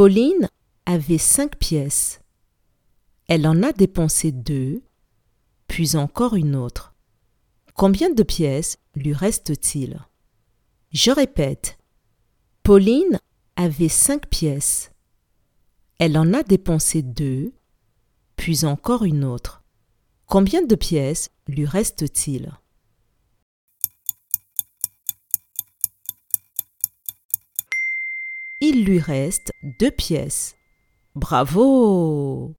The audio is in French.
Pauline avait cinq pièces. Elle en a dépensé deux, puis encore une autre. Combien de pièces lui reste-t-il? Je répète. Pauline avait cinq pièces. Elle en a dépensé deux, puis encore une autre. Combien de pièces lui reste-t-il? Il lui reste deux pièces. Bravo